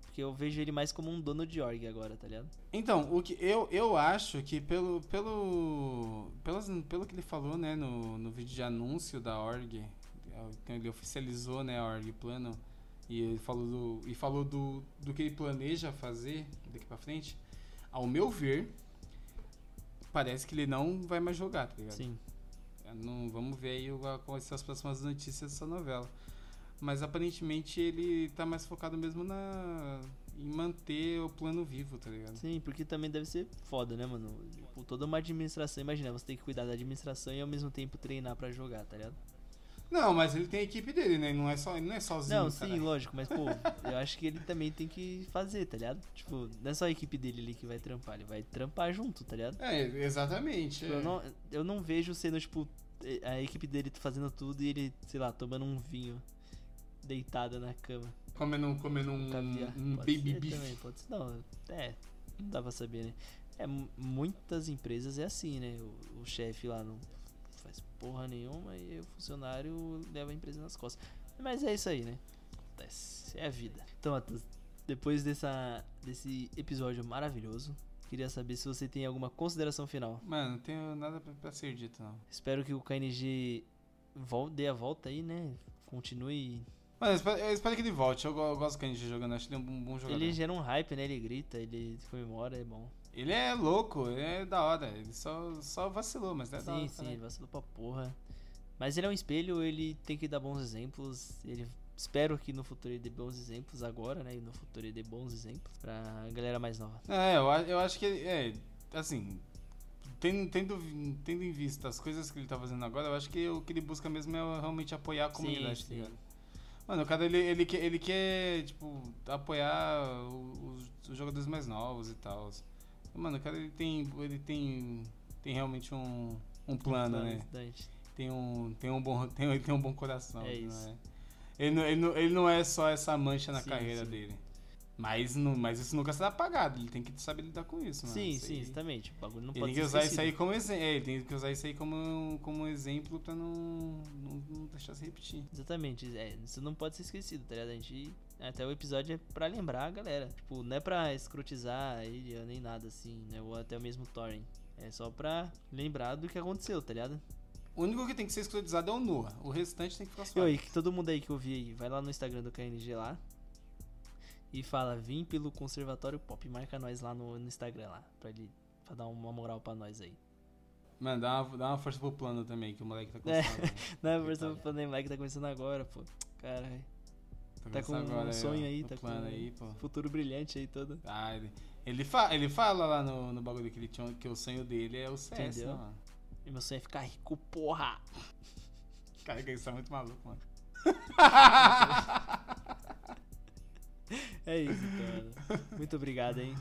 Porque eu vejo ele mais como um dono de org agora, tá ligado? Então, o que eu, eu acho que pelo pelo pelas, pelo que ele falou, né, no, no vídeo de anúncio da org, então ele oficializou, né, a org plano e ele falou do e falou do, do que ele planeja fazer daqui pra frente. Ao meu ver, parece que ele não vai mais jogar, tá ligado? Sim. Não, vamos ver aí quais ser as próximas notícias dessa novela. Mas aparentemente ele tá mais focado mesmo na em manter o plano vivo, tá ligado? Sim, porque também deve ser foda, né, mano? Tipo, toda uma administração, imagina, você tem que cuidar da administração e ao mesmo tempo treinar pra jogar, tá ligado? Não, mas ele tem a equipe dele, né? Ele não é só, ele não é sozinho. Não, sim, caralho. lógico, mas pô, eu acho que ele também tem que fazer, tá ligado? Tipo, não é só a equipe dele ali que vai trampar, ele vai trampar junto, tá ligado? É, exatamente. Tipo, é. eu, não, eu não vejo sendo, tipo, a equipe dele fazendo tudo e ele, sei lá, tomando um vinho deitado na cama. Comendo, comendo um, Caviar. um Pode baby beef. também, pode ser. Não, é, não dá pra saber, né? É, mu- muitas empresas é assim, né? O, o chefe lá não faz porra nenhuma e o funcionário leva a empresa nas costas. Mas é isso aí, né? Acontece, é a vida. Então, Matheus, depois dessa, desse episódio maravilhoso, queria saber se você tem alguma consideração final. Mano, não tenho nada pra, ser dito, não. Espero que o KNG dê a volta aí, né? Continue. Mano, eu espero, eu espero que ele volte. Eu, eu gosto do Kenji jogando, acho ele um bom, jogador. Ele gera um hype, né? Ele grita, ele comemora, é bom. Ele é louco, ele é da hora. Ele só, só vacilou, mas é da hora. Sim, sim, ele vacilou pra porra. Mas ele é um espelho, ele tem que dar bons exemplos. Ele espero que no futuro ele dê bons exemplos agora, né? E no futuro ele dê bons exemplos pra galera mais nova. É, eu, eu acho que ele, é, assim, tendo, tendo, tendo em vista as coisas que ele tá fazendo agora, eu acho que o que ele busca mesmo é realmente apoiar a comunidade, tá sim. Mano, o cara, ele, ele, quer, ele quer, tipo, apoiar os, os jogadores mais novos e tal. Mano, o cara, ele tem, ele tem, tem realmente um, um plano, né? Tem um, tem um, bom, tem, ele tem um bom coração. É ele não isso. Ele, não, ele, não, ele não é só essa mancha na Sim, carreira sim. dele. Mas, não, mas isso nunca será apagado. Ele tem que saber lidar com isso, mano. Sim, Isso sim, exatamente. O bagulho não ele pode tem que ser usar isso aí como exemplo. É, ele tem que usar isso aí como, como exemplo pra não, não, não deixar se repetir. Exatamente, é, isso não pode ser esquecido, tá ligado? A gente, até o episódio é pra lembrar a galera. Tipo, não é pra escrotizar ele nem nada assim, né? Ou até mesmo o Thorin. É só pra lembrar do que aconteceu, tá ligado? O único que tem que ser escrotizado é o Noah. O restante tem que ficar E suave. aí, que todo mundo aí que ouvir aí, vai lá no Instagram do KNG lá. E fala, vim pelo Conservatório Pop. Marca nós lá no, no Instagram lá. Pra ele pra dar uma moral pra nós aí. Mano, dá uma, dá uma força pro plano também, que o moleque tá É. começando. Não, a Coitado. versão do Flamengo que tá começando agora, pô. Caralho. Tá com começando um sonho aí, o tá com plano um aí, pô. futuro brilhante aí todo. Ah, ele, ele, fa ele fala lá no, no bagulho que ele tinha, que o sonho dele é o CS, Entendeu? mano? E meu sonho é ficar rico, porra! Cara, que isso é muito maluco, mano. É isso, mano. Muito obrigado, hein?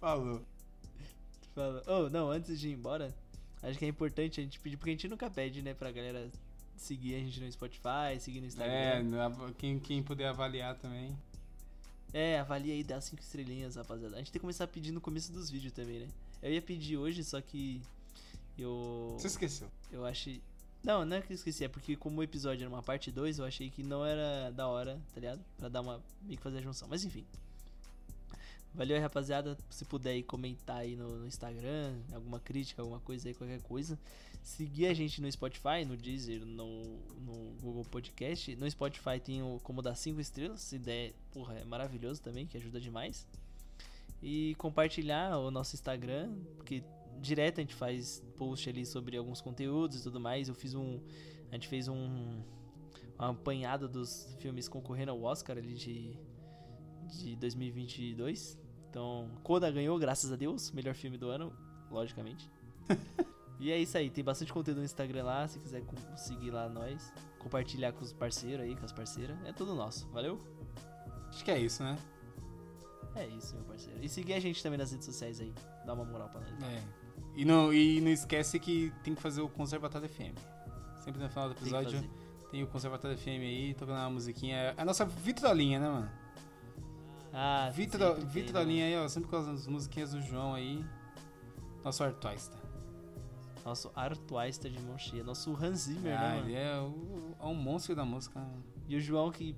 Falou. Fala. Oh, não, antes de ir embora, acho que é importante a gente pedir, porque a gente nunca pede, né, pra galera seguir a gente no Spotify, seguir no Instagram. É, quem, quem puder avaliar também. É, avalia aí, dá 5 estrelinhas, rapaziada. A gente tem que começar a pedir no começo dos vídeos também, né? Eu ia pedir hoje, só que eu. Você esqueceu. Eu achei. Não, não é que eu esqueci, é porque como o episódio era uma parte 2, eu achei que não era da hora, tá ligado? Pra dar uma. meio que fazer a junção. Mas enfim. Valeu aí, rapaziada. Se puder aí comentar aí no, no Instagram, alguma crítica, alguma coisa aí, qualquer coisa. Seguir a gente no Spotify, no Deezer, no, no Google Podcast. No Spotify tem o como dar 5 estrelas. Se der, porra, é maravilhoso também, que ajuda demais. E compartilhar o nosso Instagram, porque direto a gente faz post ali sobre alguns conteúdos e tudo mais. Eu fiz um. A gente fez um. Um apanhado dos filmes concorrendo ao Oscar ali de. De 2022. Então, Coda ganhou, graças a Deus. Melhor filme do ano, logicamente. e é isso aí, tem bastante conteúdo no Instagram lá. Se quiser seguir lá nós, compartilhar com os parceiros aí, com as parceiras. É tudo nosso, valeu? Acho que é isso, né? É isso, meu parceiro. E seguir a gente também nas redes sociais aí. Dá uma moral pra nós. É. E não, e não esquece que tem que fazer o Conservatório FM. Sempre no final do Tem episódio fazer. tem, o Conservatório FM aí, tocando uma musiquinha. É a nossa vitrolinha, né, mano? Ah, Vitro, tem, vitrolinha aí, ó. Sempre com as musiquinhas do João aí. Nosso artoista. né? Nosso Artuaista de mão cheia. Nosso Hans Zimmer, Ah, né, mano? ele é, o, é um monstro da música. né? E o João que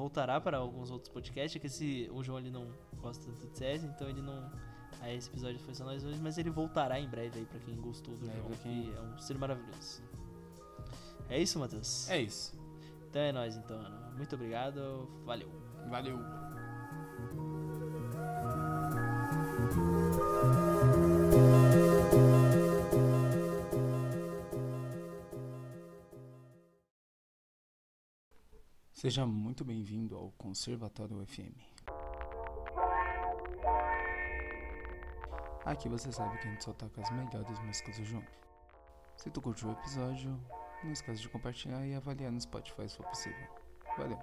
voltará para alguns outros podcasts, que esse, o João ele não gosta tanto de CS, então ele não. Aí esse episódio foi só nós hoje, mas ele voltará em breve aí pra quem gostou do É, João, quem- que é um ser maravilhoso. É isso, Matheus? É isso. Então é nóis, então. Muito obrigado, valeu. Valeu. Seja muito bem-vindo ao Conservatório FM. Aqui você sabe que a gente só toca as melhores músicas do João. Se tu curtiu o episódio, não esquece de compartilhar e avaliar no Spotify se for possível. Valeu.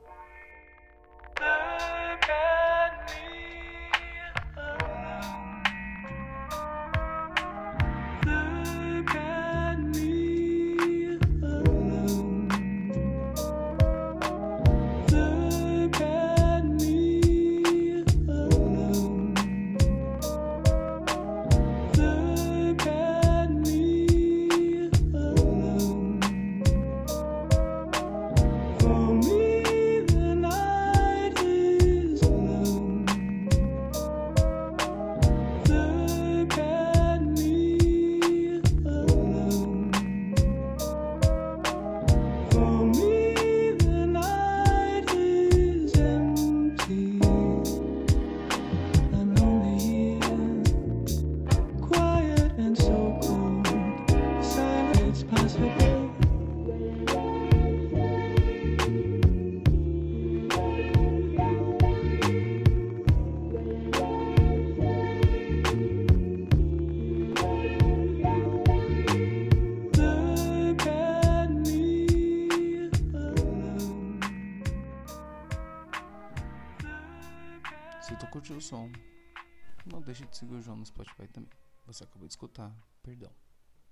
Seguir o João no Spotify também. Você acabou de escutar, perdão.